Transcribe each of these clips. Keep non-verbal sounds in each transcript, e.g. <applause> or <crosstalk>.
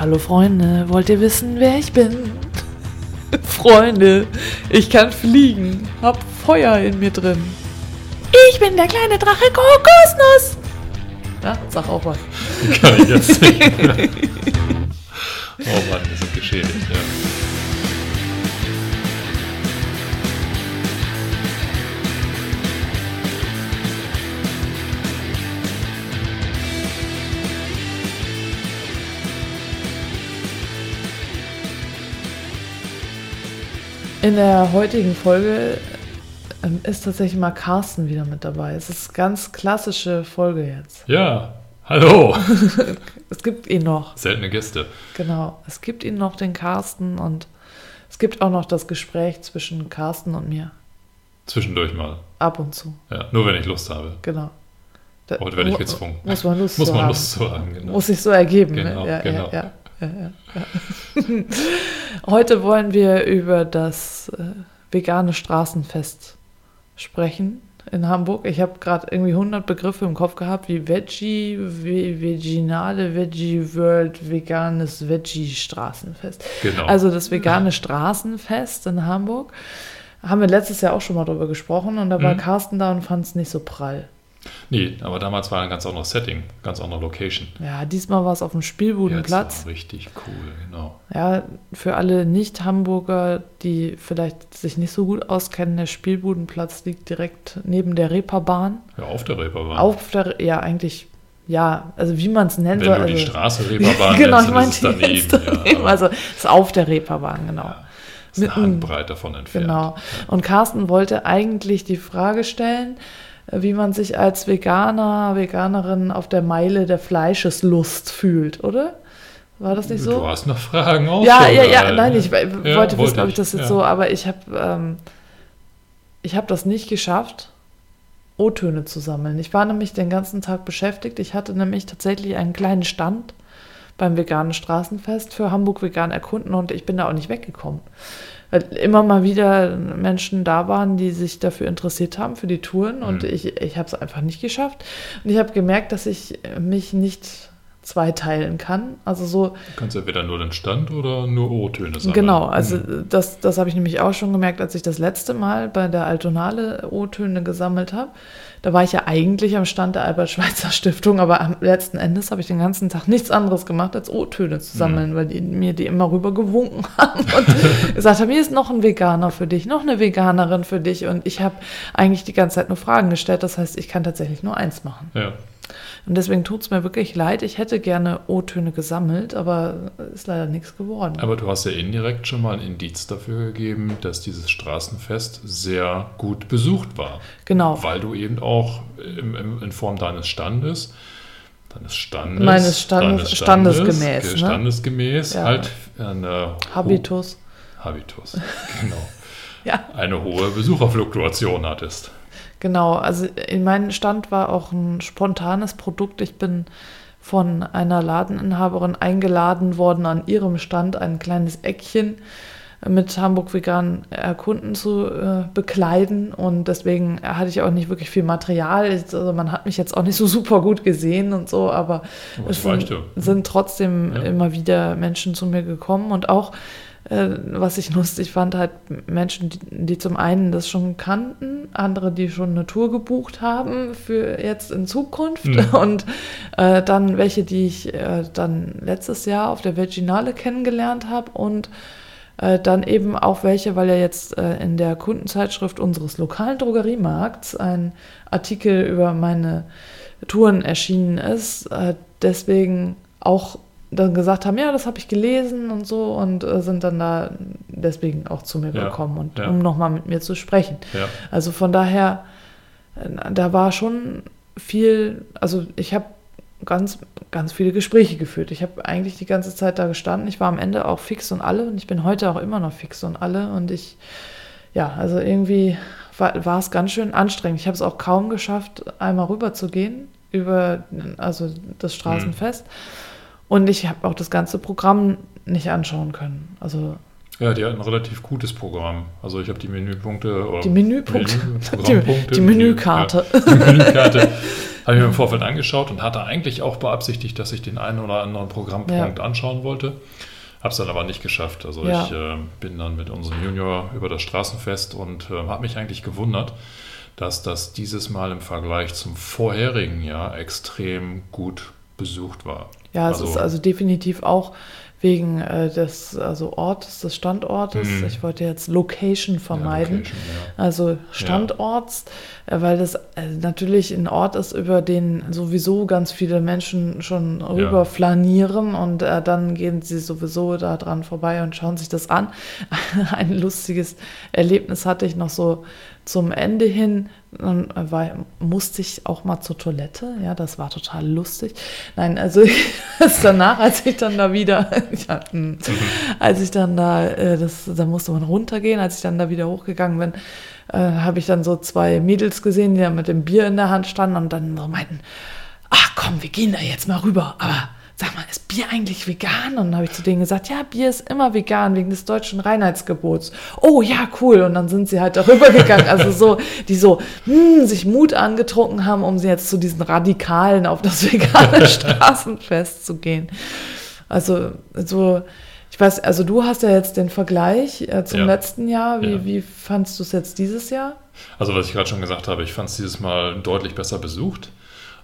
Hallo Freunde, wollt ihr wissen, wer ich bin? <laughs> Freunde, ich kann fliegen, hab Feuer in mir drin. Ich bin der kleine Drache Kokosnuss. Ja, sag auch was. Kann ich jetzt nicht. <laughs> oh Mann, wir sind geschädigt, ja. In der heutigen Folge ähm, ist tatsächlich mal Carsten wieder mit dabei. Es ist ganz klassische Folge jetzt. Ja, hallo. <laughs> Es gibt ihn noch. Seltene Gäste. Genau. Es gibt ihn noch, den Carsten, und es gibt auch noch das Gespräch zwischen Carsten und mir. Zwischendurch mal. Ab und zu. Ja, nur wenn ich Lust habe. Genau. Da, Heute werde ich gezwungen. Muss man <laughs> Lust Muss man haben. Lust zu haben, genau. Muss sich so ergeben. Genau, ne? ja, genau. Ja, ja, ja, ja, ja. Heute wollen wir über das äh, vegane Straßenfest sprechen in Hamburg. Ich habe gerade irgendwie 100 Begriffe im Kopf gehabt, wie Veggie, Ve Veginale, Veggie World, veganes Veggie Straßenfest. Genau. Also das vegane Straßenfest in Hamburg. Haben wir letztes Jahr auch schon mal drüber gesprochen und da war Mhm. Carsten da und fand es nicht so prall. Nee, aber damals war ein ganz anderes Setting, ganz andere Location. Ja, diesmal war es auf dem Spielbudenplatz. Jetzt war richtig cool, genau. Ja, für alle Nicht-Hamburger, die vielleicht sich nicht so gut auskennen, der Spielbudenplatz liegt direkt neben der Reeperbahn. Ja, auf der Reeperbahn. Auf der, ja, eigentlich, ja, also wie man es nennen Wenn soll. du die also, Straße <laughs> Reeperbahn genau, nennst, ich dann ist daneben. jetzt daneben. Ja, <laughs> also es ist auf der Reeperbahn, genau. ja, ist eine Handbreit davon entfernt. Genau. Und Carsten wollte eigentlich die Frage stellen, wie man sich als Veganer, Veganerin auf der Meile der Fleischeslust fühlt, oder? War das nicht so? Du hast noch Fragen auch Ja, ja, ja, gehalten. nein, ich Ja, wollte wissen, wollte ob ich ich, das jetzt ja. so, aber ich habe ähm, ich habe das nicht geschafft, O-Töne zu sammeln. Ich war nämlich den ganzen Tag beschäftigt. Ich hatte nämlich tatsächlich einen kleinen Stand beim veganen Straßenfest für Hamburg vegan erkunden und ich bin da auch nicht weggekommen. Weil immer mal wieder Menschen da waren, die sich dafür interessiert haben, für die Touren und Mhm. ich, ich habe es einfach nicht geschafft. Und ich habe gemerkt, dass ich mich nicht zweiteilen kann. Also so, Du kannst ja weder nur den Stand oder nur O-Töne sammeln. Genau, also Mhm. das, das habe ich nämlich auch schon gemerkt, als ich das letzte Mal bei der Altonale O-Töne gesammelt habe. Da war ich ja eigentlich am Stand der Albert-Schweitzer-Stiftung, aber am letzten Endes habe ich den ganzen Tag nichts anderes gemacht, als O-Töne Mhm. zu sammeln, weil die mir die immer rüber gewunken <laughs> haben und <laughs> gesagt haben, hier ist noch ein Veganer für dich, noch eine Veganerin für dich. Und ich habe eigentlich die ganze Zeit nur Fragen gestellt. Das heißt, ich kann tatsächlich nur eins machen. Ja. Und deswegen tut es mir wirklich leid. Ich hätte gerne O-Töne gesammelt, aber ist leider nichts geworden. Aber du hast ja indirekt schon mal ein Indiz dafür gegeben, dass dieses Straßenfest sehr gut besucht war. Genau. Weil du eben auch im, im, in Form deines Standes, deines Standes, Meines Standes- standesgemäß, ne? standesgemäß Ja. halt eine Habitus. Ho Habitus, genau. <laughs> Ja, Eine hohe Besucherfluktuation hattest. Genau. Also in meinem Stand war auch ein spontanes Produkt. Ich bin von einer Ladeninhaberin eingeladen worden, an ihrem Stand ein kleines Eckchen mit Hamburg vegan erkunden zu äh, bekleiden und deswegen hatte ich auch nicht wirklich viel Material. Also man hat mich jetzt auch nicht so super gut gesehen und so, aber Aber es sind, sind trotzdem Ja. immer wieder Menschen zu mir gekommen und auch, äh, was ich lustig fand, halt Menschen, die, die zum einen das schon kannten, andere, die schon eine Tour gebucht haben für jetzt in Zukunft Mhm. <laughs> und äh, dann welche, die ich äh, dann letztes Jahr auf der Virginale kennengelernt habe und äh, dann eben auch welche, weil ja jetzt äh, in der Kundenzeitschrift unseres lokalen Drogeriemarkts ein Artikel über meine Touren erschienen ist, äh, deswegen auch dann gesagt haben, ja, das habe ich gelesen und so und äh, sind dann da deswegen auch zu mir Ja, gekommen und ja. um nochmal mit mir zu sprechen. Ja. Also von daher, äh, da war schon viel, also ich habe ganz, ganz viele Gespräche geführt. Ich habe eigentlich die ganze Zeit da gestanden. Ich war am Ende auch fix und alle und ich bin heute auch immer noch fix und alle und ich, ja, also irgendwie war, war es ganz schön anstrengend. Ich habe es auch kaum geschafft, einmal rüber zu gehen über also das Straßenfest. Und ich habe auch das ganze Programm nicht anschauen können. Also Ja, die hat ein relativ gutes Programm. Also ich habe die Menüpunkte. Oder Die Menüpunkte. Menü- <laughs> Die, die Menükarte. Ja, die Menükarte Habe ich mir im Vorfeld angeschaut und hatte eigentlich auch beabsichtigt, dass ich den einen oder anderen Programmpunkt ja. anschauen wollte. Habe es dann aber nicht geschafft. Also ja. ich äh, bin dann mit unserem Junior über das Straßenfest und äh, habe mich eigentlich gewundert, dass das dieses Mal im Vergleich zum vorherigen Jahr extrem gut besucht war. Ja, es also, ist also definitiv auch wegen äh, des also Ortes, des Standortes. Mhm. Ich wollte jetzt Location vermeiden. Ja, Location, ja. Also Standorts, ja. äh, weil das äh, natürlich ein Ort ist, über den sowieso ganz viele Menschen schon rüber flanieren und äh, dann gehen sie sowieso da dran vorbei und schauen sich das an. <laughs> ein lustiges Erlebnis hatte ich noch so zum Ende hin dann war, musste ich auch mal zur Toilette. Ja, das war total lustig. Nein, also <laughs> danach, als ich dann da wieder, <laughs> ja, hm, als ich dann da, äh, das, da musste man runtergehen, als ich dann da wieder hochgegangen bin, äh, habe ich dann so zwei Mädels gesehen, die da mit dem Bier in der Hand standen und dann so meinten, ach komm, wir gehen da jetzt mal rüber. Aber sag mal, ist Bier eigentlich vegan? Und dann habe ich zu denen gesagt, ja, Bier ist immer vegan wegen des deutschen Reinheitsgebots. Oh ja, cool. Und dann sind sie halt darüber gegangen. Also so, die so hm, sich Mut angetrunken haben, um sie jetzt zu diesen Radikalen auf das vegane <laughs> Straßenfest zu gehen. Also so, ich weiß, also du hast ja jetzt den Vergleich äh, zum ja. letzten Jahr. Wie, ja. wie fandst du es jetzt dieses Jahr? Also was ich gerade schon gesagt habe, ich fand es dieses Mal deutlich besser besucht.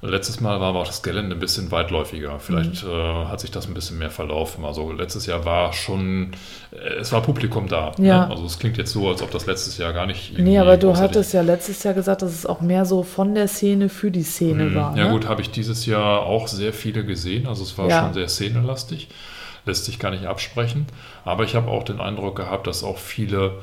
Letztes Mal war aber auch das Gelände ein bisschen weitläufiger. Vielleicht mhm. äh, hat sich das ein bisschen mehr verlaufen. Also letztes Jahr war schon, äh, es war Publikum da. Ne? Ja. Ne? Also es klingt jetzt so, als ob das letztes Jahr gar nicht. Nee, aber du hattest ja letztes Jahr gesagt, dass es auch mehr so von der Szene für die Szene mhm. war. Ja ne? gut, habe ich dieses Jahr auch sehr viele gesehen. Also es war ja. schon sehr szenelastig. Lässt sich gar nicht absprechen. Aber ich habe auch den Eindruck gehabt, dass auch viele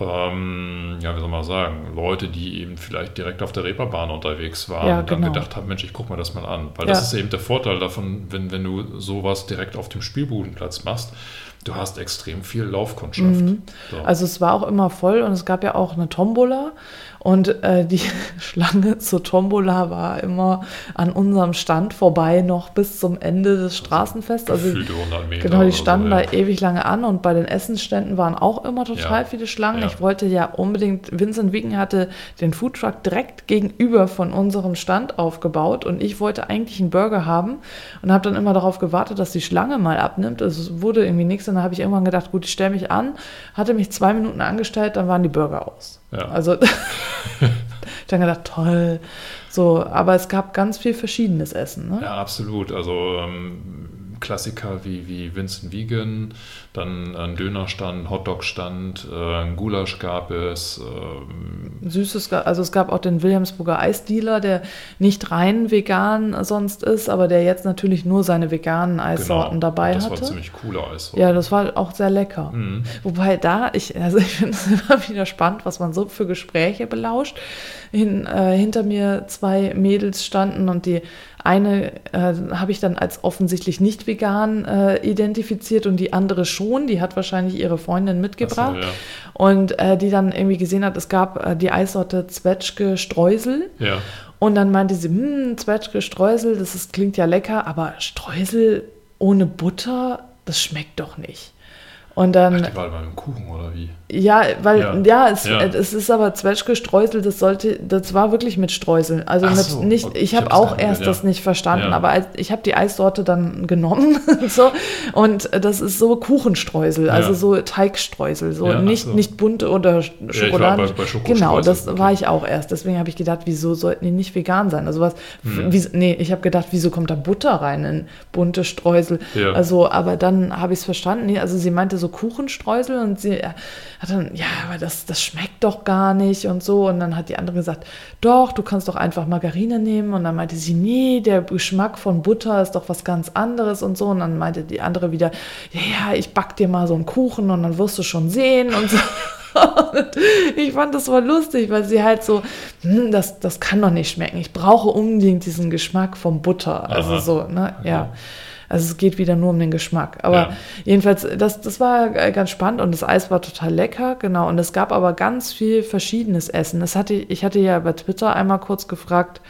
ähm, ja, wie soll man sagen, Leute, die eben vielleicht direkt auf der Reeperbahn unterwegs waren ja, und dann genau. gedacht haben, Mensch, ich guck mir das mal an. Weil ja. das ist eben der Vorteil davon, wenn, wenn du sowas direkt auf dem Spielbudenplatz machst, du hast extrem viel Laufkundschaft. Mhm. So. Also es war auch immer voll und es gab ja auch eine Tombola und äh, die <laughs> Schlange zur Tombola war immer an unserem Stand vorbei, noch bis zum Ende des Straßenfests. Also, 100 Meter genau, die standen so, ja. da ewig lange an und bei den Essensständen waren auch immer total ja. viele Schlangen. Ja. Ich wollte ja unbedingt, Vincent Wicken hatte den Foodtruck direkt gegenüber von unserem Stand aufgebaut und ich wollte eigentlich einen Burger haben und habe dann immer darauf gewartet, dass die Schlange mal abnimmt. Also es wurde irgendwie nichts und dann habe ich irgendwann gedacht, gut, ich stelle mich an, hatte mich zwei Minuten angestellt, dann waren die Burger aus. Ja. Also <laughs> ich dann gedacht, toll. So, aber es gab ganz viel verschiedenes Essen. Ne? Ja, absolut. Also ähm, Klassiker wie, wie Vincent Wiegen, dann ein Dönerstand, Hotdog-Stand, äh, ein Gulasch gab es. Ähm Süßes, also es gab auch den Wilhelmsburger Eisdealer, der nicht rein vegan sonst ist, aber der jetzt natürlich nur seine veganen Eissorten genau, dabei das hatte. Das war ziemlich cooler Eissorten. Ja, das war auch sehr lecker. Mhm. Wobei da, ich, also ich finde es <laughs> immer wieder spannend, was man so für Gespräche belauscht. Hin, äh, hinter mir zwei Mädels standen und die eine äh, habe ich dann als offensichtlich nicht vegan äh, identifiziert und die andere schon. Die hat wahrscheinlich ihre Freundin mitgebracht. So, ja. Und äh, die dann irgendwie gesehen hat, es gab äh, die Eissorte Zwetschge Streusel. Ja. Und dann meinte sie, hm, Zwetschge Streusel, das ist, klingt ja lecker, aber Streusel ohne Butter, das schmeckt doch nicht. Und dann. Ach, die war beim Kuchen oder wie? Ja, weil, ja, ja, es, ja. es, ist aber Zwetschge-Streusel, das sollte, das war wirklich mit Streuseln. Also mit so, nicht, okay, ich habe auch erst ja. das nicht verstanden, aber als, ich habe die Eissorte dann genommen <laughs> so, und das ist so Kuchenstreusel, also so Teigstreusel, so nicht, so. nicht bunte oder Schokolade. genau, das okay. war ich auch erst. Deswegen habe ich gedacht, wieso sollten die nicht vegan sein? Also was, hm. wie, nee, ich habe gedacht, wieso kommt da Butter rein in bunte Streusel? Also, aber dann habe ich es verstanden. Nee, also sie meinte so Kuchenstreusel und sie hat dann, ja, aber das, das schmeckt doch gar nicht und so. Und dann hat die andere gesagt, doch, du kannst doch einfach Margarine nehmen. Und dann meinte sie, nee, der Geschmack von Butter ist doch was ganz anderes und so. Und dann meinte die andere wieder, ja, ja, ich back dir mal so einen Kuchen und dann wirst du schon sehen und so. Und <laughs> ich fand das voll lustig, weil sie halt so, hm, das, das kann doch nicht schmecken. Ich brauche unbedingt diesen Geschmack von Butter. Also Aha. so, ne, ja. Also es geht wieder nur um den Geschmack. Aber ja. jedenfalls, das, das war ganz spannend und das Eis war total lecker, genau. Und es gab aber ganz viel verschiedenes Essen. Das hatte, ich hatte ja bei Twitter einmal kurz gefragt,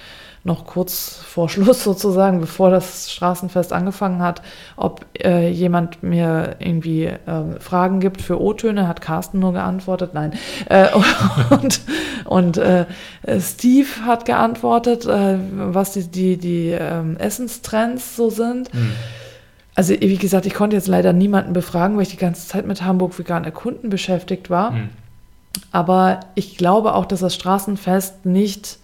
noch kurz vor <laughs> Schluss sozusagen, bevor das Straßenfest angefangen hat, ob äh, jemand mir irgendwie äh, Fragen gibt für O-Töne, hat Carsten nur geantwortet, nein. Äh, <laughs> und und äh, Steve hat geantwortet, äh, was die, die, die ähm, Essenstrends so sind. Mhm. Also wie gesagt, ich konnte jetzt leider niemanden befragen, weil ich die ganze Zeit mit Hamburg vegan erkunden beschäftigt war. Mhm. Aber ich glaube auch, dass das Straßenfest nicht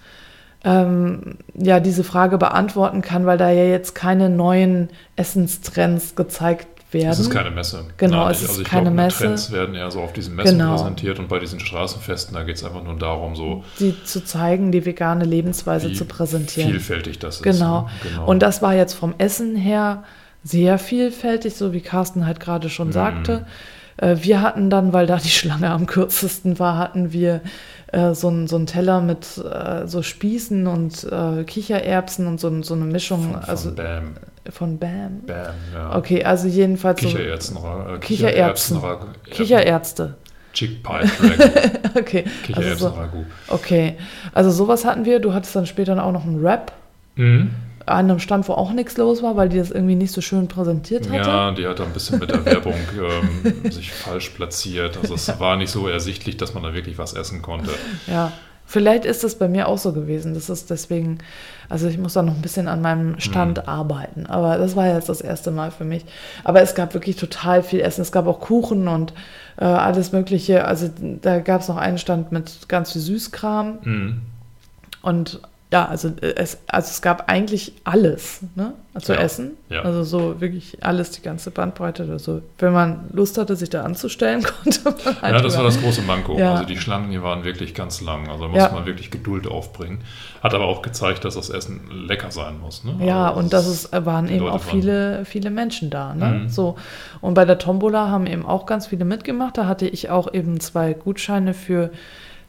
ähm, ja diese Frage beantworten kann, weil da ja jetzt keine neuen Essenstrends gezeigt werden. Es ist keine Messe. Genau, Nein, es ist also ich keine glaube, Messe. Trends werden eher so auf diesen Messen genau. präsentiert und bei diesen Straßenfesten, da geht es einfach nur darum, so die zu zeigen, die vegane Lebensweise zu präsentieren. Vielfältig das ist. Genau. Ne? genau. Und das war jetzt vom Essen her sehr vielfältig, so wie Carsten halt gerade schon mhm. sagte. Äh, wir hatten dann, weil da die Schlange am kürzesten war, hatten wir äh, so, ein, so einen Teller mit äh, so Spießen und äh, Kichererbsen und so, so eine Mischung. Von, von also, Bam. Von Bam? Bam, ja. Okay, also jedenfalls Kichererbsen, so, Kichererbsen. Kichererbsen. Chick Pie <laughs> okay. Also so, okay, also sowas hatten wir. Du hattest dann später auch noch einen Rap. Mhm an einem Stand, wo auch nichts los war, weil die das irgendwie nicht so schön präsentiert hatte. Ja, die hat ein bisschen mit der Werbung <laughs> ähm, sich falsch platziert. Also es ja. war nicht so ersichtlich, dass man da wirklich was essen konnte. Ja, vielleicht ist das bei mir auch so gewesen. Das ist deswegen, also ich muss da noch ein bisschen an meinem Stand mhm. arbeiten. Aber das war jetzt das erste Mal für mich. Aber es gab wirklich total viel Essen. Es gab auch Kuchen und äh, alles Mögliche. Also da gab es noch einen Stand mit ganz viel Süßkram. Mhm. Und ja, also äh, es, also es gab eigentlich alles ne, zu ja, essen. Ja. Also so wirklich alles, die ganze Bandbreite. Also wenn man Lust hatte, sich da anzustellen, <laughs> konnte man halt. Ja, das war das große Manko. Ja. Also die Schlangen, die waren wirklich ganz lang. Also da musste man wirklich Geduld aufbringen. Hat aber auch gezeigt, dass das Essen lecker sein muss. Ne? Ja, also und dass es waren eben Leute auch viele, viele Menschen da. Ne? Mhm. So. Und bei der Tombola haben eben auch ganz viele mitgemacht. Da hatte ich auch eben zwei Gutscheine für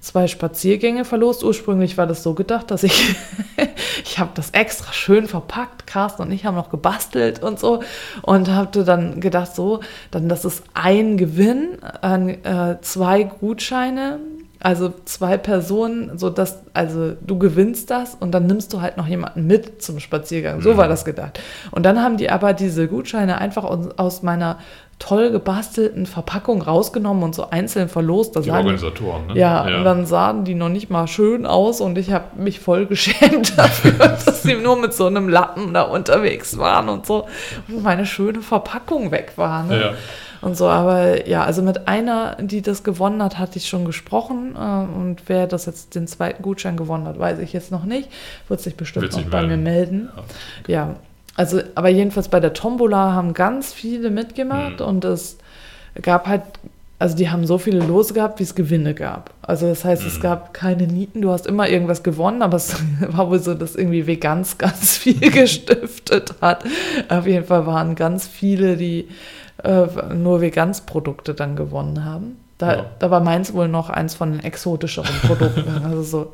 zwei Spaziergänge verlost. Ursprünglich war das so gedacht, dass ich, <laughs> ich habe das extra schön verpackt. Carsten und ich haben noch gebastelt und so und hatte dann gedacht, so, dann das ist ein Gewinn an äh, zwei Gutscheine. Also zwei Personen, so dass, also du gewinnst das und dann nimmst du halt noch jemanden mit zum Spaziergang. So mhm. war das gedacht. Und dann haben die aber diese Gutscheine einfach aus, aus meiner toll gebastelten Verpackung rausgenommen und so einzeln verlost. Da die Organisatoren, ne? Ja, ja, und dann sahen die noch nicht mal schön aus und ich habe mich voll geschämt <laughs> dafür, dass sie nur mit so einem Lappen da unterwegs waren und so und meine schöne Verpackung weg war. Ne? Ja. Und so, aber ja, also mit einer, die das gewonnen hat, hatte ich schon gesprochen. Äh, und wer das jetzt den zweiten Gutschein gewonnen hat, weiß ich jetzt noch nicht. Wird sich bestimmt Wird noch bei mir melden. Ja. ja. Also, aber jedenfalls bei der Tombola haben ganz viele mitgemacht mhm. und es gab halt, also die haben so viele Lose gehabt, wie es Gewinne gab. Also das heißt, mhm. es gab keine Nieten, du hast immer irgendwas gewonnen, aber es <laughs> war wohl so, dass irgendwie Veganz <laughs> ganz viel gestiftet hat. Auf jeden Fall waren ganz viele, die äh, nur Veganz-Produkte dann gewonnen haben. Da, ja. da war meins wohl noch eins von den exotischeren Produkten. <laughs> also so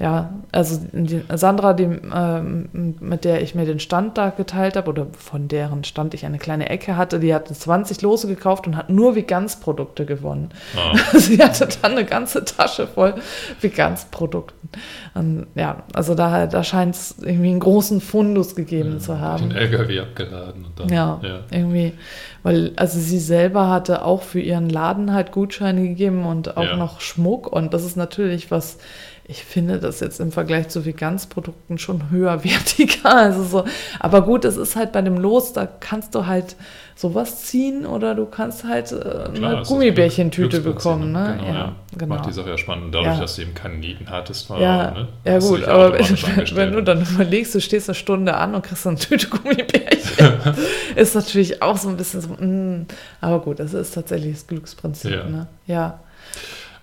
ja, also die Sandra, die, ähm, mit der ich mir den Stand da geteilt habe, oder von deren Stand ich eine kleine Ecke hatte, die hatte 20 Lose gekauft und hat nur Veganz-Produkte gewonnen. Ah. <laughs> Sie hatte dann eine ganze Tasche voll Veganz-Produkten. Ja, also da, da scheint es irgendwie einen großen Fundus gegeben ja, zu haben. Den LKW abgeladen. Und dann, ja, ja, irgendwie, weil also sie selber hatte auch für ihren Laden halt Gutscheine gegeben und auch ja. noch Schmuck und das ist natürlich was ich finde das jetzt im Vergleich zu Vegansprodukten schon höherwertiger. <laughs> Also so, aber gut, es ist halt bei dem Los, da kannst du halt sowas ziehen oder du kannst halt äh, Klar, eine Gummibärchentüte bekommen. Ne? Genau, ja, ja. Genau. Macht die Sache ja spannend. Dadurch, ja. dass du eben keine Nieten hattest, war, ja, ne, ja gut, aber wenn, wenn, du dann überlegst, du stehst eine Stunde an und kriegst eine Tüte <laughs> Gummibärchen, <laughs> ist natürlich auch so ein bisschen so, mm, aber gut, das ist tatsächlich das Glücksprinzip. Ja. Ne? ja.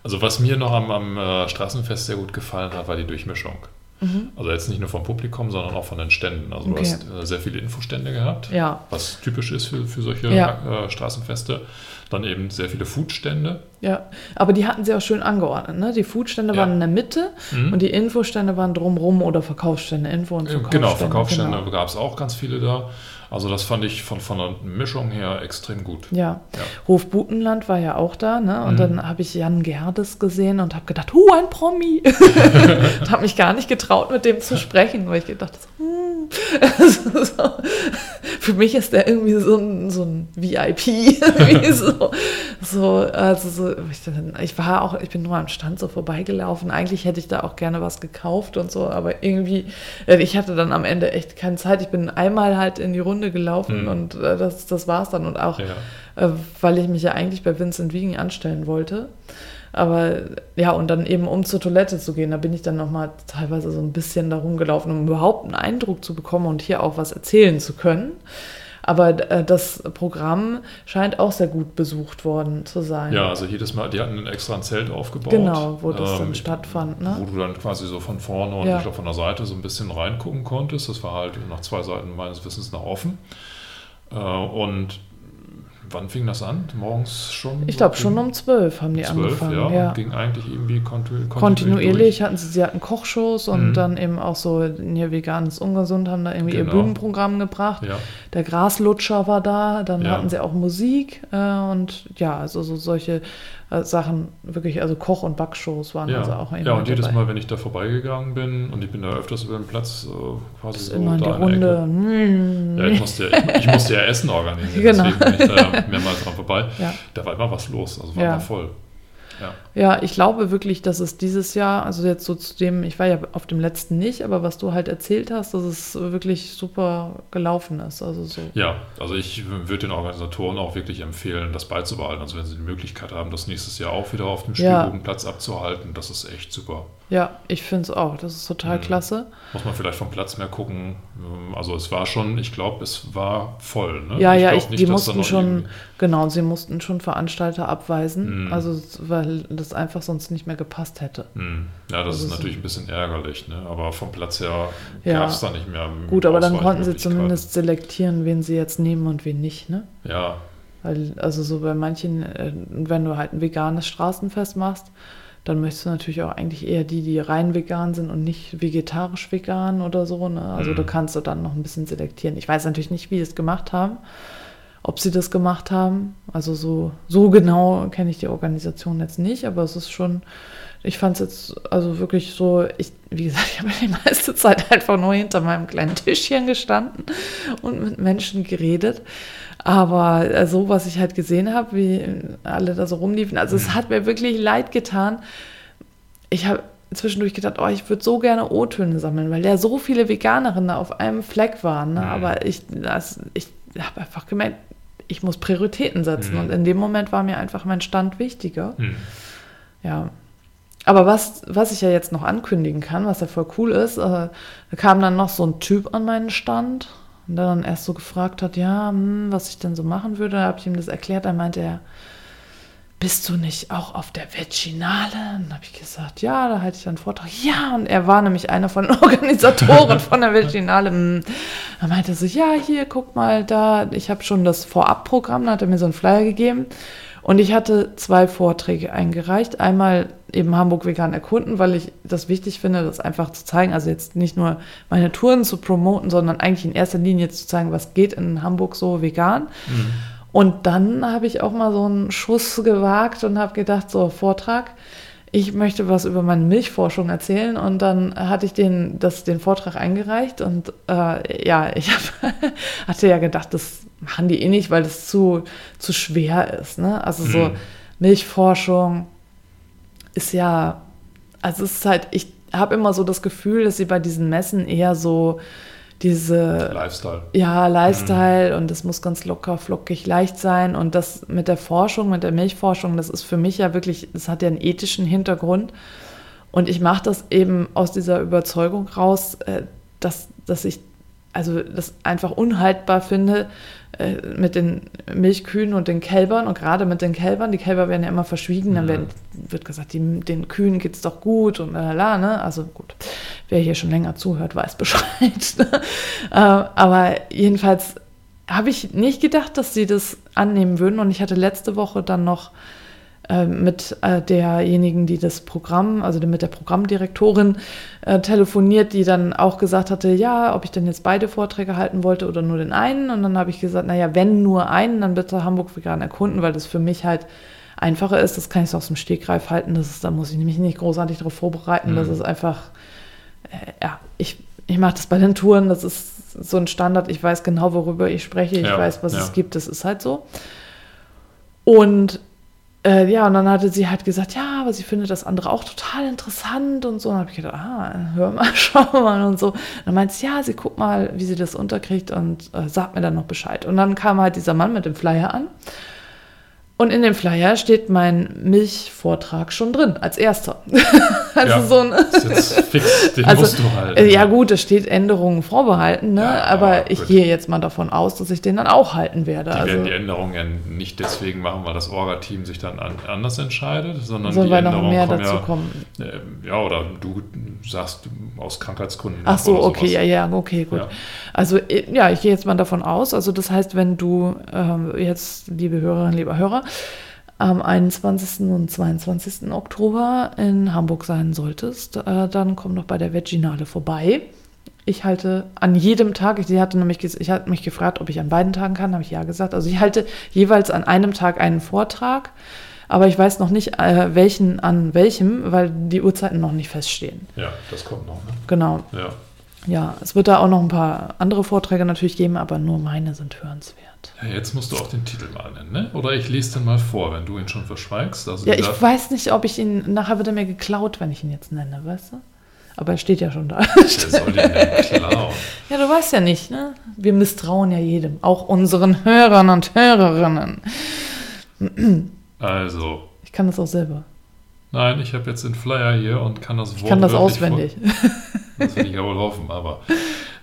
Also was mir noch am, am äh, Straßenfest sehr gut gefallen hat, war die Durchmischung. Mhm. Also jetzt nicht nur vom Publikum, sondern auch von den Ständen. Also okay. du hast äh, sehr viele Infostände gehabt, ja. was typisch ist für, für solche ja. äh, Straßenfeste. Dann eben sehr viele Foodstände. Ja, aber die hatten sie auch schön angeordnet. Ne? Die Foodstände ja. waren in der Mitte mhm. und die Infostände waren drumrum oder Verkaufsstände. Info und Verkaufsstände. Genau, Verkaufsstände genau. gab es auch ganz viele da. Also das fand ich von, von der Mischung her extrem gut. Ja. ja. Hof Butenland war ja auch da, ne? Und mhm. dann habe ich Jan Gerdes gesehen und habe gedacht, huh, ein Promi. <laughs> und habe mich gar nicht getraut getraut, mit dem zu sprechen, weil ich gedacht habe, hm. <laughs> so, für mich ist der irgendwie so ein, so ein VIP. <laughs> so, so, also so, ich, war auch, ich bin nur am Stand so vorbeigelaufen. Eigentlich hätte ich da auch gerne was gekauft und so, aber irgendwie, äh, ich hatte dann am Ende echt keine Zeit. Ich bin einmal halt in die Runde gelaufen mhm. und äh, das, das war es dann. Und auch, ja. äh, weil ich mich ja eigentlich bei Vincent Wiegen anstellen wollte. Aber ja, und dann eben um zur Toilette zu gehen, da bin ich dann nochmal teilweise so ein bisschen darum gelaufen, um überhaupt einen Eindruck zu bekommen und hier auch was erzählen zu können. Aber äh, das Programm scheint auch sehr gut besucht worden zu sein. Ja, also jedes Mal, die hatten ein extra ein Zelt aufgebaut. Genau, wo das ähm, dann stattfand. Ne? Wo du dann quasi so von vorne und ja. ich glaube von der Seite so ein bisschen reingucken konntest. Das war halt nach zwei Seiten meines Wissens noch offen. Äh, und wann fing das an? Morgens schon? Ich glaube schon um zwölf haben die 12, angefangen. Ja, ja. ging eigentlich irgendwie kontinuierlich. Kontinuierlich hatten sie, sie hatten Kochshows und mhm. dann eben auch so hier veganes Ungesund haben da irgendwie genau. ihr Bühnenprogramm gebracht. Ja. Der Graslutscher war da, dann hatten sie auch Musik äh, und ja, also so solche äh, Sachen, wirklich, also Koch- und Backshows waren ja. also auch Ja, und jedes dabei. Mal, wenn ich da vorbeigegangen bin und ich bin da öfters über den Platz äh, quasi so immer da die Runde. Ecke. Ja, ich musste, ich, ich musste ja Essen organisieren, <laughs> genau. deswegen bin ich da mehrmals dran vorbei. Ja. Da war immer was los, also war ja. immer voll. Ja. ja, ich glaube wirklich, dass es dieses Jahr, also jetzt so zu dem, ich war ja auf dem letzten nicht, aber was du halt erzählt hast, dass es wirklich super gelaufen ist. Also so. Ja, also ich würde den Organisatoren auch wirklich empfehlen, das beizubehalten. Also wenn sie die Möglichkeit haben, das nächstes Jahr auch wieder auf dem Spielbogenplatz ja. abzuhalten, das ist echt super. Ja, ich finde es auch. Das ist total mhm. klasse. Muss man vielleicht vom Platz mehr gucken. Also es war schon, ich glaube, es war voll. Ne? Ja, ich ja, ich, nicht, die mussten schon, genau, sie mussten schon Veranstalter abweisen. Mhm. Also weil das einfach sonst nicht mehr gepasst hätte. Mhm. Ja, das also ist natürlich ein bisschen ärgerlich, ne? aber vom Platz her ja. gab es da nicht mehr. Gut, aber dann konnten sie zumindest selektieren, wen sie jetzt nehmen und wen nicht. Ne? Ja. Weil, also so bei manchen, äh, wenn du halt ein veganes Straßenfest machst, dann möchtest du natürlich auch eigentlich eher die, die rein vegan sind und nicht vegetarisch vegan oder so. Ne? Also mhm. du kannst du dann noch ein bisschen selektieren. Ich weiß natürlich nicht, wie sie es gemacht haben, ob sie das gemacht haben. Also so, so genau kenne ich die Organisation jetzt nicht, aber es ist schon, ich fand es jetzt also wirklich so, ich, wie gesagt, <laughs> ich habe die meiste Zeit einfach nur hinter meinem kleinen Tischchen gestanden und mit Menschen geredet. Aber äh, so, was ich halt gesehen habe, wie alle da so rumliefen, also es mhm. hat mir wirklich leid getan. Ich habe zwischendurch gedacht, oh, ich würde so gerne O-Töne sammeln, weil ja so viele Veganerinnen auf einem Fleck waren. Ne? Mhm. Aber ich, ich habe einfach gemerkt, ich muss Prioritäten setzen. Mhm. Und in dem Moment war mir einfach mein Stand wichtiger. Mhm. Ja. Aber was, was ich ja jetzt noch ankündigen kann, was ja voll cool ist, äh, da kam dann noch so ein Typ an meinen Stand und der dann erst so gefragt hat, ja, hm, was ich denn so machen würde. Da habe ich ihm das erklärt. Da meinte er, bist du nicht auch auf der Veginale? Dann habe ich gesagt, ja, da halte ich einen Vortrag. Ja, und er war nämlich einer von den <laughs> Organisatoren von der Veginale. Hm. Er meinte so, ja, hier, guck mal, da, ich habe schon das Vorabprogramm, da hat er mir so einen Flyer gegeben. Und ich hatte zwei Vorträge eingereicht. Einmal eben Hamburg vegan erkunden, weil ich das wichtig finde, das einfach zu zeigen. Also jetzt nicht nur meine Touren zu promoten, sondern eigentlich in erster Linie zu zeigen, was geht in Hamburg so vegan. Mhm. Und dann habe ich auch mal so einen Schuss gewagt und habe gedacht, so Vortrag, ich möchte was über meine Milchforschung erzählen und dann hatte ich den, das, den Vortrag eingereicht und äh, ja, ich hab, <laughs> hatte ja gedacht, das machen die eh nicht, weil das zu, zu schwer ist. Ne? Also so mhm. Milchforschung ist ja, also es ist halt, ich habe immer so das Gefühl, dass sie bei diesen Messen eher so diese Lifestyle. Ja, Lifestyle mhm. und das muss ganz locker, flockig, leicht sein. Und das mit der Forschung, mit der Milchforschung, das ist für mich ja wirklich, das hat ja einen ethischen Hintergrund. Und ich mache das eben aus dieser Überzeugung raus, äh, dass, dass ich also das einfach unhaltbar finde, äh, mit den Milchkühen und den Kälbern und gerade mit den Kälbern, die Kälber werden ja immer verschwiegen, dann mhm. werden, wird gesagt, die, den Kühen geht es doch gut und la, ne? Also gut, wer hier schon länger zuhört, weiß <laughs> Bescheid. Ne? Äh, aber jedenfalls habe ich nicht gedacht, dass sie das annehmen würden und ich hatte letzte Woche dann noch mit äh, derjenigen, die das Programm, also mit der Programmdirektorin äh, telefoniert, die dann auch gesagt hatte, ja, ob ich denn jetzt beide Vorträge halten wollte oder nur den einen. Und dann habe ich gesagt, naja, wenn nur einen, dann bitte Hamburg vegan erkunden, weil das für mich halt einfacher ist. Das kann ich so aus dem Stegreif halten. Das ist, da muss ich mich nicht großartig darauf vorbereiten. Mhm. Das ist einfach äh, ja, ich, ich mache das bei den Touren, das ist so ein Standard, ich weiß genau, worüber ich spreche, ich ja, weiß, was ja. es gibt, das ist halt so. Und äh, ja, und dann hatte sie halt gesagt, ja, aber sie findet das andere auch total interessant und so. Und dann habe ich gedacht, ah, hör mal, <laughs> schau mal und so. Und dann meint sie, ja, sie guckt mal, wie sie das unterkriegt und äh, sagt mir dann noch Bescheid. Und dann kam halt dieser Mann mit dem Flyer an und in dem Flyer steht mein Milchvortrag schon drin, als erster. <laughs> also ja, so ein. ist jetzt fix, den also, musst du halt. Äh, ja, gut, es steht Änderungen vorbehalten, ne? Ja, aber ich gut. gehe jetzt mal davon aus, dass ich den dann auch halten werde. Die also, werden die Änderungen ja nicht deswegen machen, weil das Orga-Team sich dann an, anders entscheidet, sondern so, die weil Änderungen noch mehr dazu ja, kommen. Äh, ja, oder du sagst aus Krankheitsgründen. Ach so, okay, ja, ja, okay, gut. Also, äh, ja, ich gehe jetzt mal davon aus. Also, das heißt, wenn du ähm, jetzt, liebe Hörerinnen, lieber Hörer, am 21. und 22. Oktober in Hamburg sein solltest, äh, dann komm doch bei der Veginale vorbei. Ich halte an jedem Tag, sie hatte nämlich, ich hatte mich gefragt, ob ich an beiden Tagen kann, habe ich ja gesagt. Also ich halte jeweils an einem Tag einen Vortrag, aber ich weiß noch nicht, äh, welchen an welchem, weil die Uhrzeiten noch nicht feststehen. Ja, das kommt noch. Ne? Genau. Ja. Ja, es wird da auch noch ein paar andere Vorträge natürlich geben, aber nur meine sind hörenswert. Ja, jetzt musst du auch den Titel mal nennen, ne? Oder ich lese den mal vor, wenn du ihn schon verschweigst. Also ja, ich weiß nicht, ob ich ihn, nachher wird er mir geklaut, wenn ich ihn jetzt nenne, weißt du? Aber er steht ja schon da. Wer soll den denn <laughs> klauen? Ja, du weißt ja nicht, ne? Wir misstrauen ja jedem, auch unseren Hörern und Hörerinnen. Also. Ich kann das auch selber. Nein, ich habe jetzt den Flyer hier und kann das Wort. Ich kann das auswendig. Das will ich ja wohl hoffen, aber.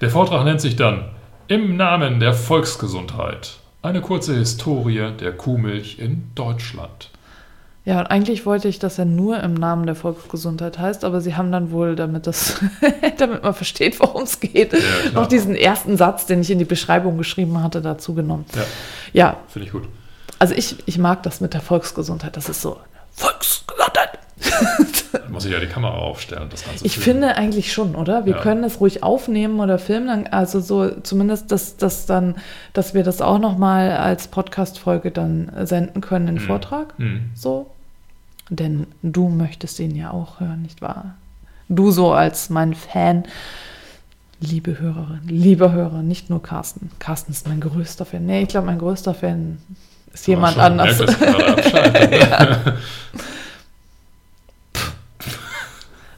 Der Vortrag nennt sich dann im Namen der Volksgesundheit. Eine kurze Historie der Kuhmilch in Deutschland. Ja, und eigentlich wollte ich, dass er nur im Namen der Volksgesundheit heißt, aber sie haben dann wohl, damit das, <laughs> damit man versteht, worum es geht, ja, noch diesen ersten Satz, den ich in die Beschreibung geschrieben hatte, dazu genommen. Ja. ja. Finde ich gut. Also ich, ich mag das mit der Volksgesundheit. Das ist so Volksgesundheit. Dann <laughs> muss ich ja die Kamera aufstellen, das Ganze. Ich filmen. finde eigentlich schon, oder? Wir ja. können es ruhig aufnehmen oder filmen, also so zumindest, dass, dass dann, dass wir das auch nochmal als Podcast-Folge dann senden können, den mhm. Vortrag. Mhm. So. Denn du möchtest ihn ja auch hören, nicht wahr? Du so als mein Fan. Liebe Hörerin, lieber Hörer, nicht nur Carsten. Carsten ist mein größter Fan. Nee, ich glaube, mein größter Fan ist jemand anders. <laughs> ja. <laughs>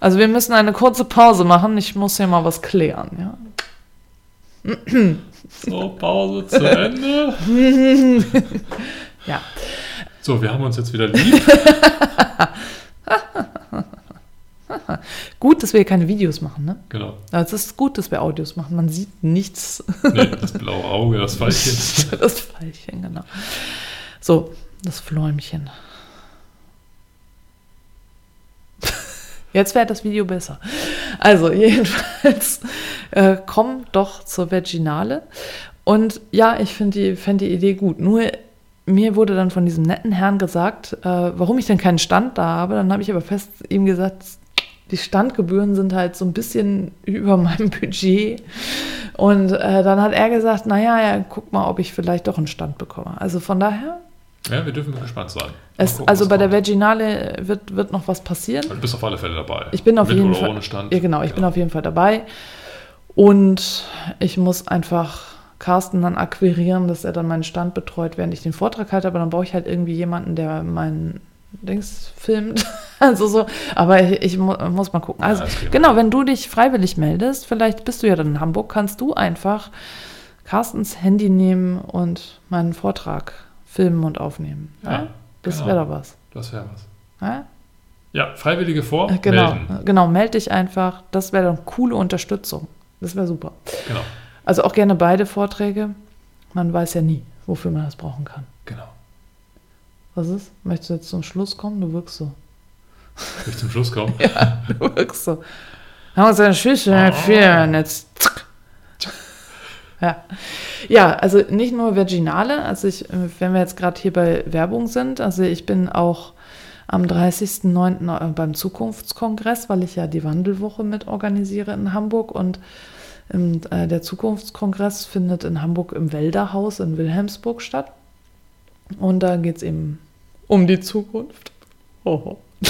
Also wir müssen eine kurze Pause machen. Ich muss hier mal was klären, ja. <clears throat> So, Pause zu Ende. <laughs> ja. So, wir haben uns jetzt wieder lieb. <laughs> gut, dass wir keine Videos machen, ne? Genau. Es ist gut, dass wir Audios machen. Man sieht nichts. nee, das blaue Auge, das <laughs> Pfeilchen. das Pfeilchen, genau. So, das Fläumchen. Jetzt wäre das Video besser. Also <laughs> jedenfalls äh, komm doch zur Vaginale. Und ja, ich finde die, find die Idee gut. Nur mir wurde dann von diesem netten Herrn gesagt, äh, warum ich denn keinen Stand da habe. Dann habe ich aber fest ihm gesagt, die Standgebühren sind halt so ein bisschen <laughs> über meinem Budget. Und äh, dann hat er gesagt, naja, ja, guck mal, ob ich vielleicht doch einen Stand bekomme. Also von daher ja, wir dürfen gespannt sein. Es, gucken, also bei der Vaginale wird, wird noch was passieren. Du bist auf alle Fälle dabei. Ich bin auf Mit jeden Fall. Ja, genau, ich genau. bin auf jeden Fall dabei. Und ich muss einfach Carsten dann akquirieren, dass er dann meinen Stand betreut, während ich den Vortrag halte. Aber dann brauche ich halt irgendwie jemanden, der meinen Dings filmt. <laughs> also so. Aber ich, ich mu muss mal gucken. Also, ja, genau, wenn du dich freiwillig meldest, vielleicht bist du ja dann in Hamburg, kannst du einfach Carstens Handy nehmen und meinen Vortrag filmen und aufnehmen. Ja, ja? Das genau. wäre doch was. Das wäre was. Ja? ja, Freiwillige vor. Äh, genau, melden. genau, melde dich einfach. Das wäre doch coole Unterstützung. Das wäre super. Genau. Also auch gerne beide Vorträge. Man weiß ja nie, wofür man das brauchen kann. Genau. Was ist? Möchtest du jetzt zum Schluss kommen? Du wirkst so. Ich zum Schluss kommen? <laughs> ja, du wirkst so. Haben wir uns eine Schüssel oh. jetzt. Zack. Ja. ja, also nicht nur Vaginale, also ich, wenn wir jetzt gerade hier bei Werbung sind, also ich bin auch am 30.09. Äh, beim Zukunftskongress, weil ich ja die Wandelwoche mit organisiere in Hamburg und äh, der Zukunftskongress findet in Hamburg im Wälderhaus in Wilhelmsburg statt. Und da geht es eben um die Zukunft. Oh. <laughs>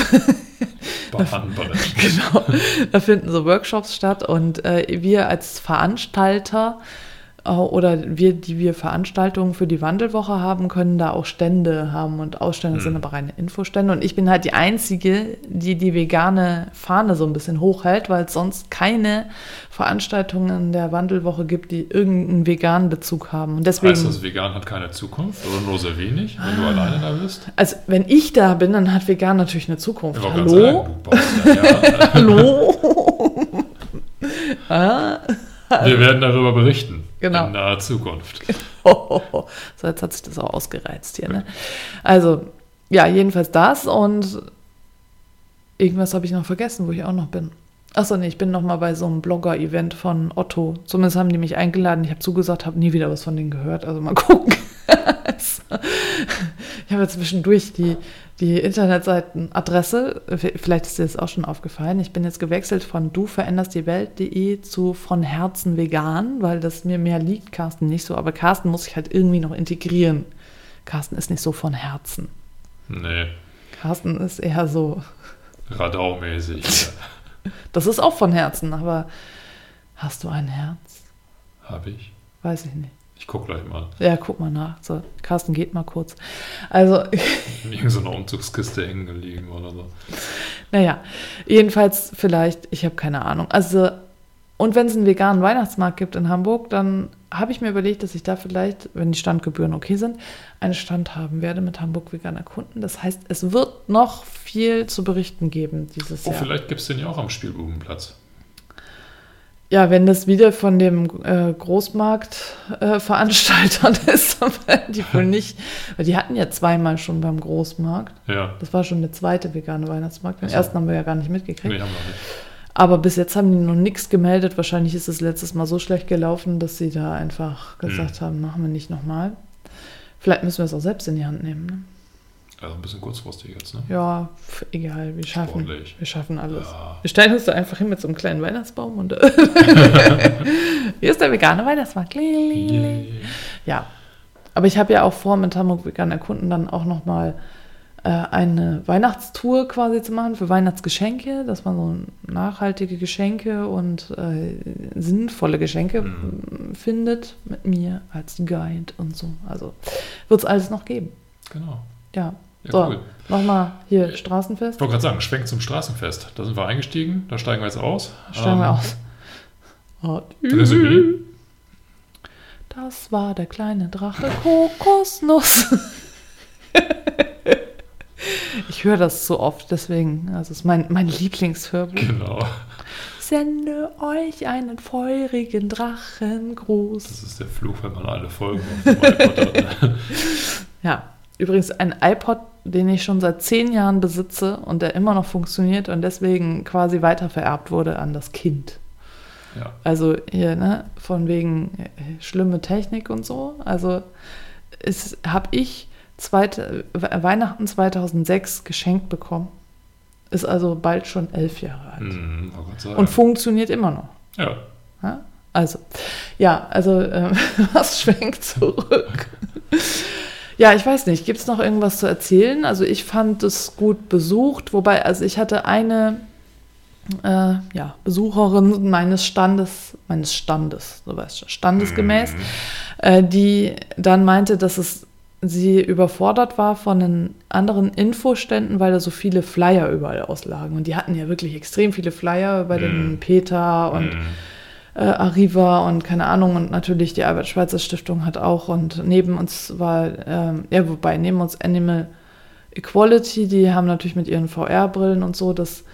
Behandeln. genau. Da finden so Workshops statt und äh, wir als Veranstalter äh, oder wir, die wir Veranstaltungen für die Wandelwoche haben, können da auch Stände haben und Ausstände mhm. sind aber reine Infostände. Und ich bin halt die Einzige, die die vegane Fahne so ein bisschen hochhält, weil es sonst keine Veranstaltungen in der Wandelwoche gibt, die irgendeinen veganen Bezug haben. Und deswegen, heißt das, vegan hat keine Zukunft oder nur sehr wenig, wenn du alleine da bist? Also wenn ich da bin, dann hat vegan natürlich eine Zukunft. Hallo? Sagen, ja. <laughs> Hallo? <laughs> ah. Wir werden darüber berichten. Genau. In naher Zukunft. Oh, <laughs> so, jetzt hat sich das auch ausgereizt hier. Ne? Also, ja, jedenfalls das und irgendwas habe ich noch vergessen, wo ich auch noch bin. Achso, nee, ich bin noch mal bei so einem Blogger-Event von Otto. Zumindest haben die mich eingeladen. Ich habe zugesagt, habe nie wieder was von denen gehört. Also mal gucken. <laughs> ich habe ja zwischendurch die, die Internetseitenadresse, vielleicht ist dir das auch schon aufgefallen, ich bin jetzt gewechselt von du veränderst die Welt.de zu von Herzen vegan, weil das mir mehr liegt, Carsten nicht so, aber Carsten muss ich halt irgendwie noch integrieren. Carsten ist nicht so von Herzen. Nee. Carsten ist eher so. Radaumäßig. <laughs> das ist auch von Herzen, aber hast du ein Herz? Habe ich. Weiß ich nicht. Ich guck gleich mal. Ja, guck mal nach. So, Carsten geht mal kurz. Also. <laughs> In so einer Umzugskiste hängen geblieben oder so. Naja, jedenfalls vielleicht, ich habe keine Ahnung. Also, und wenn es einen veganen Weihnachtsmarkt gibt in Hamburg, dann habe ich mir überlegt, dass ich da vielleicht, wenn die Standgebühren okay sind, einen Stand haben werde mit Hamburg veganer Kunden. Das heißt, es wird noch viel zu berichten geben dieses oh, Jahr. Vielleicht gibt es den ja auch am Spielbubenplatz. Ja, wenn das wieder von dem äh, Großmarktveranstaltern äh, <laughs> ist, dann werden die wohl <laughs> nicht. Weil die hatten ja zweimal schon beim Großmarkt. Ja. Das war schon der zweite vegane Weihnachtsmarkt. Den also. ersten haben wir ja gar nicht mitgekriegt. Nee, haben wir nicht. Aber bis jetzt haben die noch nichts gemeldet. Wahrscheinlich ist es letztes Mal so schlecht gelaufen, dass sie da einfach gesagt hm. haben, machen wir nicht nochmal. Vielleicht müssen wir es auch selbst in die Hand nehmen. Ne? Also ein bisschen kurzfristig jetzt, ne? Ja, egal, wir schaffen, Sportlich. wir schaffen alles. Ja. Wir stellen uns da einfach hin mit so einem kleinen Weihnachtsbaum und <laughs> hier ist der vegane Weihnachtsmarkt. Ja, aber ich habe ja auch vor, mit Hamburg veganer Kunden dann auch nochmal äh, eine Weihnachtstour quasi zu machen für Weihnachtsgeschenke, dass man so nachhaltige Geschenke und äh, sinnvolle Geschenke mhm. findet mit mir als Guide und so. Also wird es alles noch geben. Genau. Ja. Ja, so, cool. nochmal hier Straßenfest. Ich wollte gerade sagen, Schwenk zum Straßenfest. Da sind wir eingestiegen, da steigen wir jetzt aus. Steigen ähm, wir aus. Resümee. Das war der kleine Drache Kokosnuss. <laughs> ich höre das so oft, deswegen, also ist mein, mein Lieblingshörbuch. Genau. Sende euch einen feurigen Drachengruß. Das ist der Fluch, wenn man alle Folgen auf dem iPod hat. <laughs> ja, Übrigens ein iPod, den ich schon seit zehn Jahren besitze und der immer noch funktioniert und deswegen quasi weitervererbt wurde an das Kind. Ja. Also hier, ne, von wegen äh, schlimme Technik und so. Also habe ich zweite, Weihnachten 2006 geschenkt bekommen. Ist also bald schon elf Jahre alt. Mm, und funktioniert immer noch. Ja. ja? Also, ja, also äh, <laughs> was schwenkt zurück? Ja, ich weiß nicht. Gibt es noch irgendwas zu erzählen? Also ich fand es gut besucht, wobei, also ich hatte eine äh, ja, Besucherin meines Standes, meines Standes, so weißt du, standesgemäß, mhm. äh, die dann meinte, dass es sie überfordert war von den anderen Infoständen, weil da so viele Flyer überall auslagen. Und die hatten ja wirklich extrem viele Flyer bei mhm. den Peter und mhm äh, Arriva und keine Ahnung und natürlich die Albert Schweitzer Stiftung hat auch und neben uns war, ähm, ja wobei, neben uns Animal Equality, die haben natürlich mit ihren VR-Brillen und so, das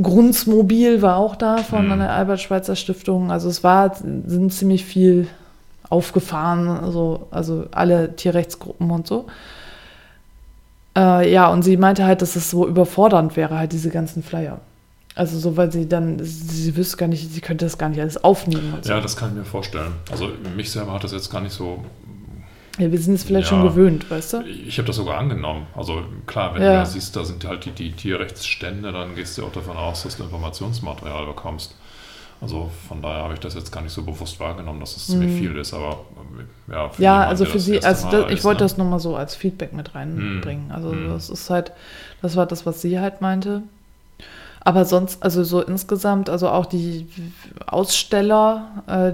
Grundsmobil war auch da von mhm. der Albert Schweitzer Stiftung, also es war, sind ziemlich viel aufgefahren, also, also alle Tierrechtsgruppen und so. Äh, ja, und sie meinte halt, dass es so überfordernd wäre, halt diese ganzen Flyer. Also so, weil sie dann, sie wüsste gar nicht, sie könnte das gar nicht alles aufnehmen. So. Ja, das kann ich mir vorstellen. Also mich selber hat das jetzt gar nicht so. Ja, wir sind es vielleicht ja, schon gewöhnt, weißt du? Ich habe das sogar angenommen. Also klar, wenn ja. du da siehst, da sind halt die, die Tierrechtsstände, dann gehst du auch davon aus, dass du Informationsmaterial bekommst. Also von daher habe ich das jetzt gar nicht so bewusst wahrgenommen, dass es ziemlich mhm. viel ist, aber ja. Für ja, also für sie, also das, ich ist, wollte ne? das nochmal so als Feedback mit reinbringen. Mhm. Also mhm. das ist halt, das war das, was sie halt meinte. Aber sonst, also so insgesamt, also auch die Aussteller, äh,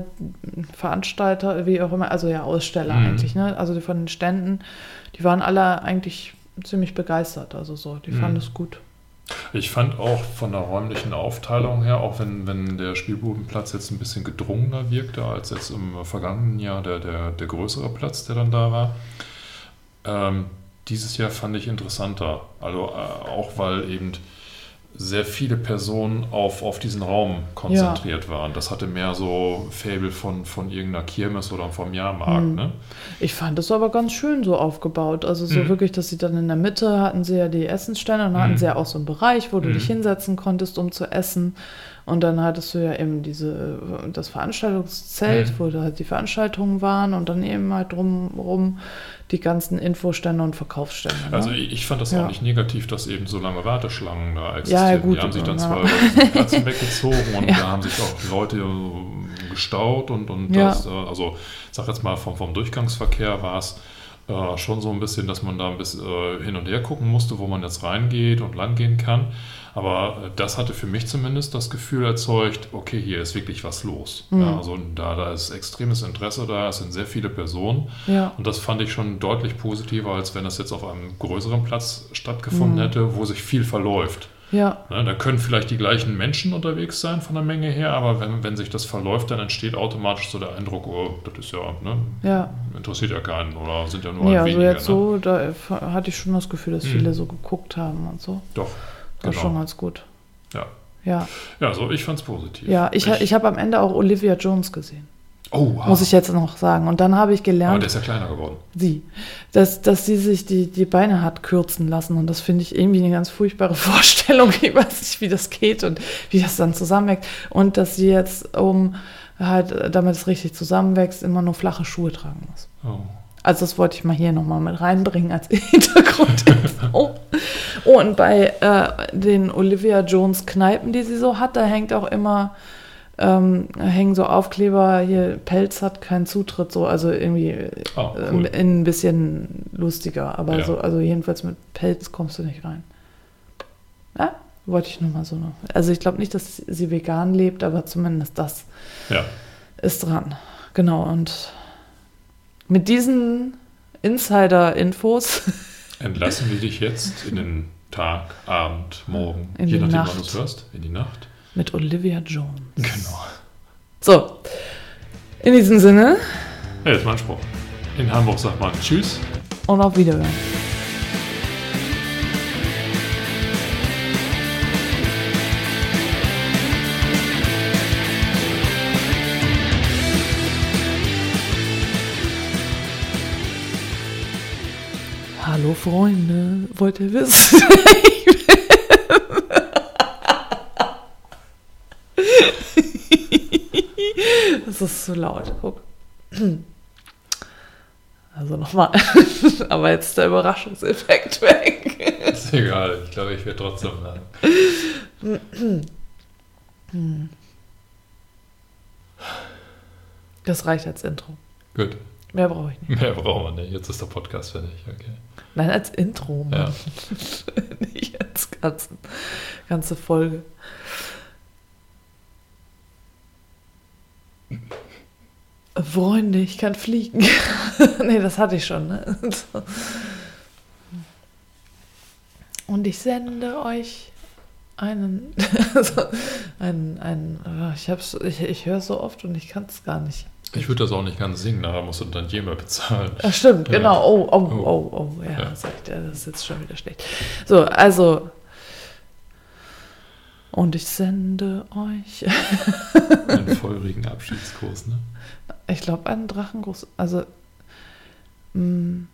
Veranstalter, wie auch immer, also ja, Aussteller mhm. eigentlich, ne? Also von den Ständen, die waren alle eigentlich ziemlich begeistert. Also so, die mhm. fanden es gut. Ich fand auch von der räumlichen Aufteilung her, auch wenn, wenn der Spielbudenplatz jetzt ein bisschen gedrungener wirkte als jetzt im vergangenen Jahr der, der, der größere Platz, der dann da war, ähm, dieses Jahr fand ich interessanter. Also äh, auch weil eben sehr viele Personen auf, auf diesen Raum konzentriert ja. waren. Das hatte mehr so Fable von, von irgendeiner Kirmes oder vom Jahrmarkt. Mhm. Ne? Ich fand das aber ganz schön so aufgebaut. Also so mhm. wirklich, dass sie dann in der Mitte hatten sie ja die Essensstände und dann mhm. hatten sie ja auch so einen Bereich, wo du dich mhm. hinsetzen konntest, um zu essen. Und dann hattest du ja eben diese, das Veranstaltungszelt, mhm. wo da halt die Veranstaltungen waren und dann eben halt drumherum die ganzen Infostände und Verkaufsstände. Ne? Also ich fand das ja. auch nicht negativ, dass eben so lange Warteschlangen da existieren. Ja, gut, die haben sich dann ja. zwar Platzen <laughs> weggezogen und ja. da haben sich auch Leute gestaut und, und das, äh, also sag jetzt mal vom, vom Durchgangsverkehr war es äh, schon so ein bisschen, dass man da ein bisschen äh, hin und her gucken musste, wo man jetzt reingeht und langgehen kann. Aber äh, das hatte für mich zumindest das Gefühl erzeugt, okay, hier ist wirklich was los. Mhm. Ja, also da, da ist extremes Interesse da, es sind sehr viele Personen. Ja. Und das fand ich schon deutlich positiver, als wenn das jetzt auf einem größeren Platz stattgefunden mhm. hätte, wo sich viel verläuft. Ja. Ne, da können vielleicht die gleichen Menschen unterwegs sein von der Menge her, aber wenn, wenn sich das verläuft, dann entsteht automatisch so der Eindruck, oh, das ist ja, ne, ja. interessiert ja keinen oder sind ja nur Ja, also jetzt ne? so, da hatte ich schon das Gefühl, dass hm. viele so geguckt haben und so. Doch. War genau. schon ganz gut. Ja. Ja. Ja, also ich fand es positiv. Ja, ich, ich, ich habe am Ende auch Olivia Jones gesehen. Oh, wow. Muss ich jetzt noch sagen. Und dann habe ich gelernt. Aber der ist ja kleiner geworden. Sie. Dass, dass sie sich die, die Beine hat kürzen lassen. Und das finde ich irgendwie eine ganz furchtbare <laughs> Vorstellung. Ich weiß nicht, wie das geht und wie das dann zusammenwächst. Und dass sie jetzt, um halt, damit es richtig zusammenwächst, immer nur flache Schuhe tragen muss. Oh. Also das wollte ich mal hier nochmal mit reinbringen als <laughs> Hintergrund. oh. oh, und bei äh, den Olivia Jones Kneipen, die sie so hat, da hängt auch immer, ähm, hängen so Aufkleber, hier Pelz hat keinen Zutritt, so, also irgendwie oh, cool. äh, ein bisschen lustiger. Aber ja. so, also jedenfalls mit Pelz kommst du nicht rein. Ja, wollte ich nur mal so noch. Also ich glaube nicht, dass sie vegan lebt, aber zumindest das ja. ist dran. Genau, und mit diesen Insider-Infos <laughs> entlassen wir dich jetzt in den Tag, Abend, Morgen, in je nachdem, wann du es hörst, in die Nacht. Mit Olivia Jones. Genau. So, in diesem Sinne. Ja, jetzt mein Spruch. In Hamburg sagt man Tschüss. Und auf Wiederhören. Hallo Freunde, wollt ihr wissen? <laughs> das ist zu laut. Guck. Also nochmal. <laughs> Aber jetzt ist der Überraschungseffekt weg. Ist egal, ich glaube, ich werde trotzdem lang. Das reicht als Intro. Gut. Mehr brauche ich nicht. Mehr brauchen wir nicht. Jetzt ist der Podcast fertig. Okay. Nein, als Intro. Mann. Ja. <laughs> nicht als ganzen, ganze Folge. Freunde, ich kann fliegen. <laughs> nee, das hatte ich schon. Ne? Und ich sende euch einen, <laughs> einen, einen oh, ich, ich, ich höre so oft und ich kann es gar nicht. Ich würde das auch nicht ganz singen, nachher musst du dann jemand bezahlen. Ach, stimmt, ja. genau. Oh, oh, oh, oh, oh. Ja, ja. Sagt er, das ist jetzt schon wieder schlecht. So, also. Und ich sende euch. <laughs> einen <laughs> feurigen Abschiedskurs, ne? Ich glaube, einen Drachengruß. Also. Mh, mm,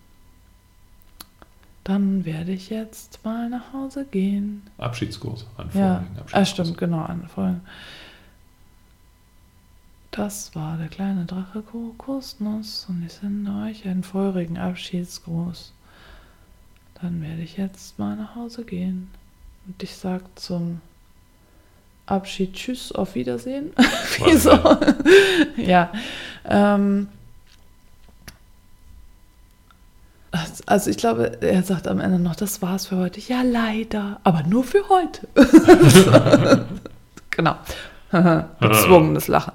dann werde ich jetzt mal nach Hause gehen. Abschiedskurs, einen feurigen ja. Abschiedskurs. Ah, stimmt, genau, einen feurigen. Das war der kleine Drache Kokosnuss und ich sende euch einen feurigen Abschiedsgruß. Dann werde ich jetzt mal nach Hause gehen. Und ich sage zum Abschied Tschüss, auf Wiedersehen. <laughs> Wieso? <laughs> ja. Ähm, also ich glaube, er sagt am Ende noch, das war's für heute. Ja, leider, aber nur für heute. <laughs> genau. Gezwungenes Lachen.